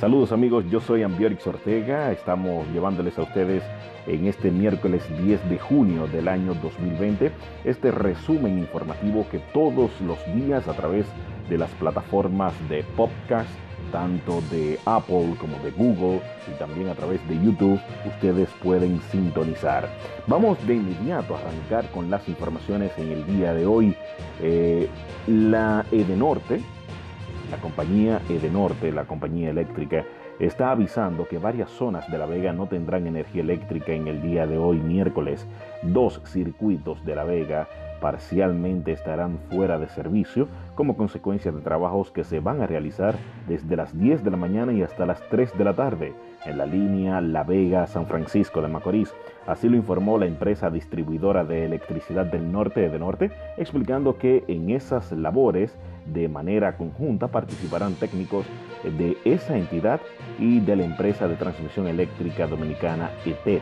Saludos amigos, yo soy Ambiorix Ortega, estamos llevándoles a ustedes en este miércoles 10 de junio del año 2020 este resumen informativo que todos los días a través de las plataformas de podcast, tanto de Apple como de Google y también a través de YouTube, ustedes pueden sintonizar. Vamos de inmediato a arrancar con las informaciones en el día de hoy. Eh, la Edenorte, la compañía Edenorte, la compañía eléctrica, está avisando que varias zonas de La Vega no tendrán energía eléctrica en el día de hoy, miércoles. Dos circuitos de La Vega parcialmente estarán fuera de servicio como consecuencia de trabajos que se van a realizar desde las 10 de la mañana y hasta las 3 de la tarde en la línea La Vega-San Francisco de Macorís. Así lo informó la empresa distribuidora de electricidad del norte de Norte, explicando que en esas labores de manera conjunta participarán técnicos de esa entidad y de la empresa de transmisión eléctrica dominicana ETED.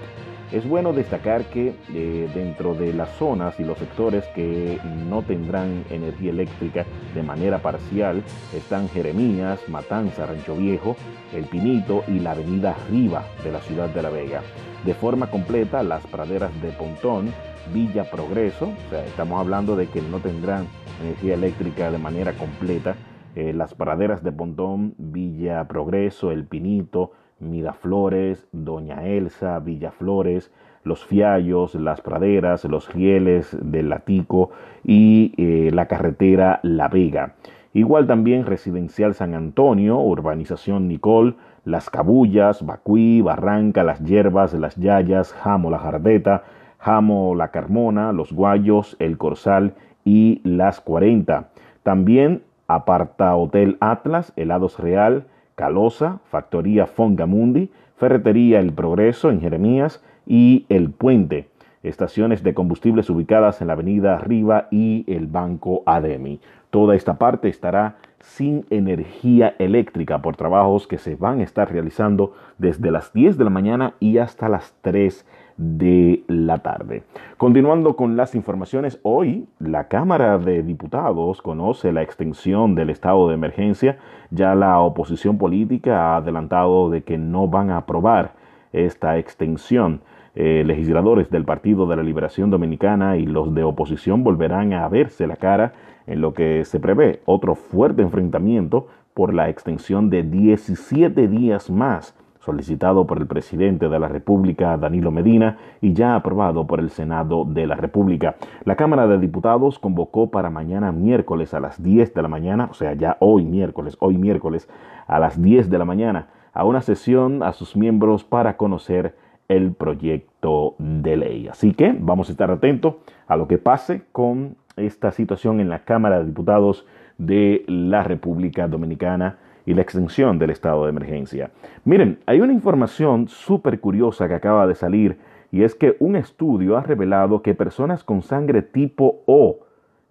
Es bueno destacar que eh, dentro de las zonas y los sectores que no tendrán energía eléctrica de manera parcial están Jeremías, Matanza, Rancho Viejo, El Pinito y la avenida Riva de la ciudad de La Vega. De forma completa, las praderas de Pontón, Villa Progreso, o sea, estamos hablando de que no tendrán energía eléctrica de manera completa, eh, las praderas de Pontón, Villa Progreso, El Pinito, Miraflores, Doña Elsa, Villaflores, Los Fiallos, Las Praderas, Los Rieles del Latico y eh, la carretera La Vega. Igual también Residencial San Antonio, Urbanización Nicol, Las Cabullas, Bacuí, Barranca, Las Hierbas, Las Yayas, Jamo La Jardeta, Jamo La Carmona, Los Guayos, El Corsal y Las 40. También Aparta Hotel Atlas, Helados Real, Calosa, Factoría Fongamundi, Ferretería El Progreso en Jeremías y El Puente. Estaciones de combustibles ubicadas en la avenida Arriba y el Banco Ademi. Toda esta parte estará sin energía eléctrica por trabajos que se van a estar realizando desde las 10 de la mañana y hasta las 3 de la tarde. Continuando con las informaciones, hoy la Cámara de Diputados conoce la extensión del estado de emergencia. Ya la oposición política ha adelantado de que no van a aprobar esta extensión. Eh, legisladores del Partido de la Liberación Dominicana y los de oposición volverán a verse la cara en lo que se prevé otro fuerte enfrentamiento por la extensión de 17 días más solicitado por el presidente de la República, Danilo Medina, y ya aprobado por el Senado de la República. La Cámara de Diputados convocó para mañana miércoles a las 10 de la mañana, o sea, ya hoy miércoles, hoy miércoles a las 10 de la mañana, a una sesión a sus miembros para conocer el proyecto de ley. Así que vamos a estar atentos a lo que pase con esta situación en la Cámara de Diputados de la República Dominicana y la extensión del estado de emergencia. Miren, hay una información súper curiosa que acaba de salir y es que un estudio ha revelado que personas con sangre tipo O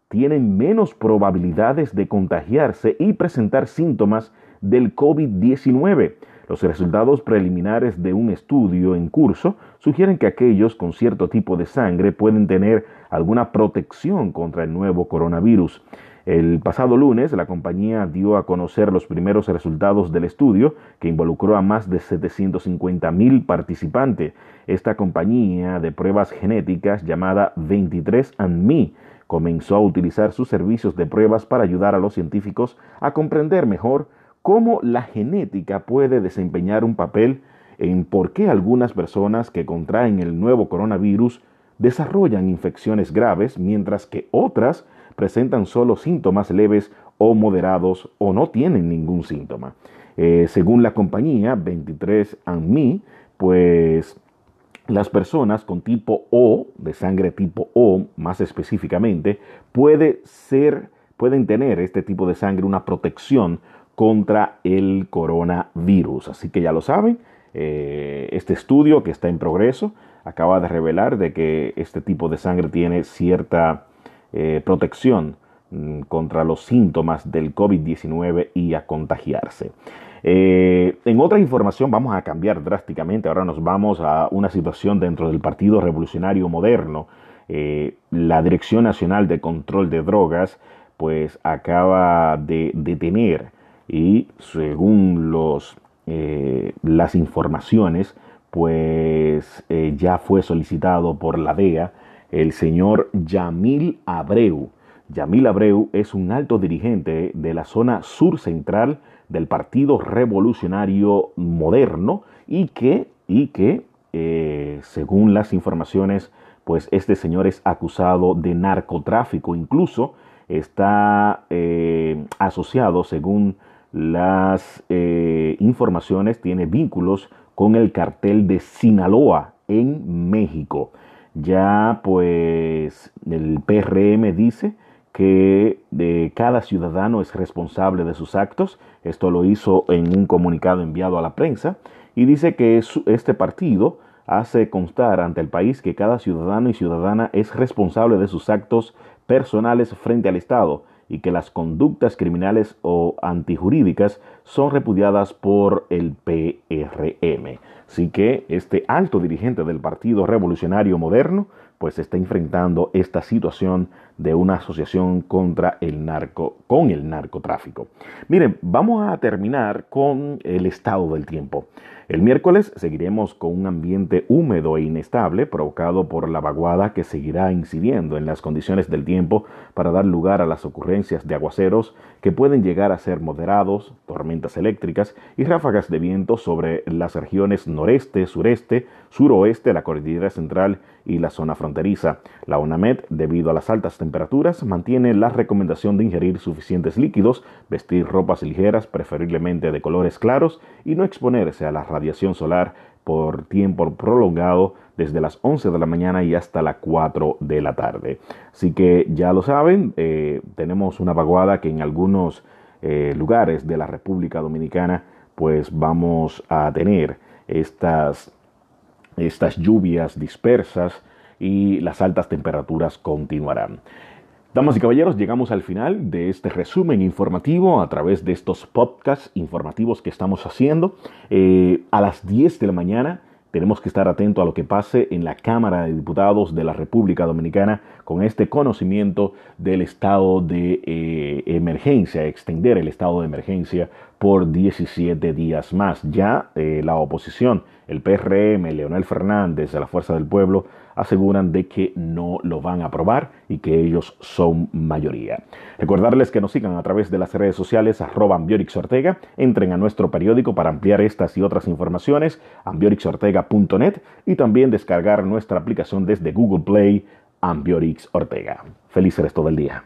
tienen menos probabilidades de contagiarse y presentar síntomas del COVID-19. Los resultados preliminares de un estudio en curso sugieren que aquellos con cierto tipo de sangre pueden tener alguna protección contra el nuevo coronavirus. El pasado lunes, la compañía dio a conocer los primeros resultados del estudio, que involucró a más de 750 mil participantes. Esta compañía de pruebas genéticas llamada 23andMe comenzó a utilizar sus servicios de pruebas para ayudar a los científicos a comprender mejor cómo la genética puede desempeñar un papel en por qué algunas personas que contraen el nuevo coronavirus desarrollan infecciones graves, mientras que otras presentan solo síntomas leves o moderados o no tienen ningún síntoma. Eh, según la compañía 23andMe, pues las personas con tipo O, de sangre tipo O más específicamente, puede ser, pueden tener este tipo de sangre una protección contra el coronavirus. Así que ya lo saben, eh, este estudio que está en progreso acaba de revelar de que este tipo de sangre tiene cierta eh, protección mm, contra los síntomas del COVID-19 y a contagiarse. Eh, en otra información vamos a cambiar drásticamente, ahora nos vamos a una situación dentro del Partido Revolucionario Moderno. Eh, la Dirección Nacional de Control de Drogas pues acaba de detener y según los las informaciones, pues ya fue solicitado por la DEA el señor Yamil Abreu. Yamil Abreu es un alto dirigente de la zona sur central del Partido Revolucionario Moderno y que, y que eh, según las informaciones, pues este señor es acusado de narcotráfico, incluso está eh, asociado, según las eh, informaciones, tiene vínculos con el cartel de Sinaloa en México. Ya pues el PRM dice que de cada ciudadano es responsable de sus actos. Esto lo hizo en un comunicado enviado a la prensa y dice que este partido hace constar ante el país que cada ciudadano y ciudadana es responsable de sus actos personales frente al Estado y que las conductas criminales o antijurídicas son repudiadas por el PRM. Así que este alto dirigente del Partido Revolucionario Moderno pues está enfrentando esta situación de una asociación contra el narco con el narcotráfico. Miren, vamos a terminar con el estado del tiempo. El miércoles seguiremos con un ambiente húmedo e inestable provocado por la vaguada que seguirá incidiendo en las condiciones del tiempo para dar lugar a las ocurrencias de aguaceros que pueden llegar a ser moderados, tormentas eléctricas y ráfagas de viento sobre las regiones noreste, sureste, suroeste, la cordillera central y la zona fronteriza. La UNAMED, debido a las altas temperaturas, mantiene la recomendación de ingerir suficientes líquidos, vestir ropas ligeras, preferiblemente de colores claros, y no exponerse a la radiación solar por tiempo prolongado desde las 11 de la mañana y hasta las 4 de la tarde. Así que ya lo saben, eh, tenemos una vaguada que en algunos eh, lugares de la República Dominicana pues vamos a tener estas estas lluvias dispersas y las altas temperaturas continuarán. Damas y caballeros, llegamos al final de este resumen informativo a través de estos podcasts informativos que estamos haciendo. Eh, a las 10 de la mañana tenemos que estar atentos a lo que pase en la Cámara de Diputados de la República Dominicana con este conocimiento del estado de eh, emergencia, extender el estado de emergencia por 17 días más. Ya eh, la oposición, el PRM, Leonel Fernández de la Fuerza del Pueblo, aseguran de que no lo van a aprobar y que ellos son mayoría. Recordarles que nos sigan a través de las redes sociales arroba Ambiorix Ortega, entren a nuestro periódico para ampliar estas y otras informaciones, ambiorixortega.net y también descargar nuestra aplicación desde Google Play, Ambiorix Ortega. Feliz resto del día.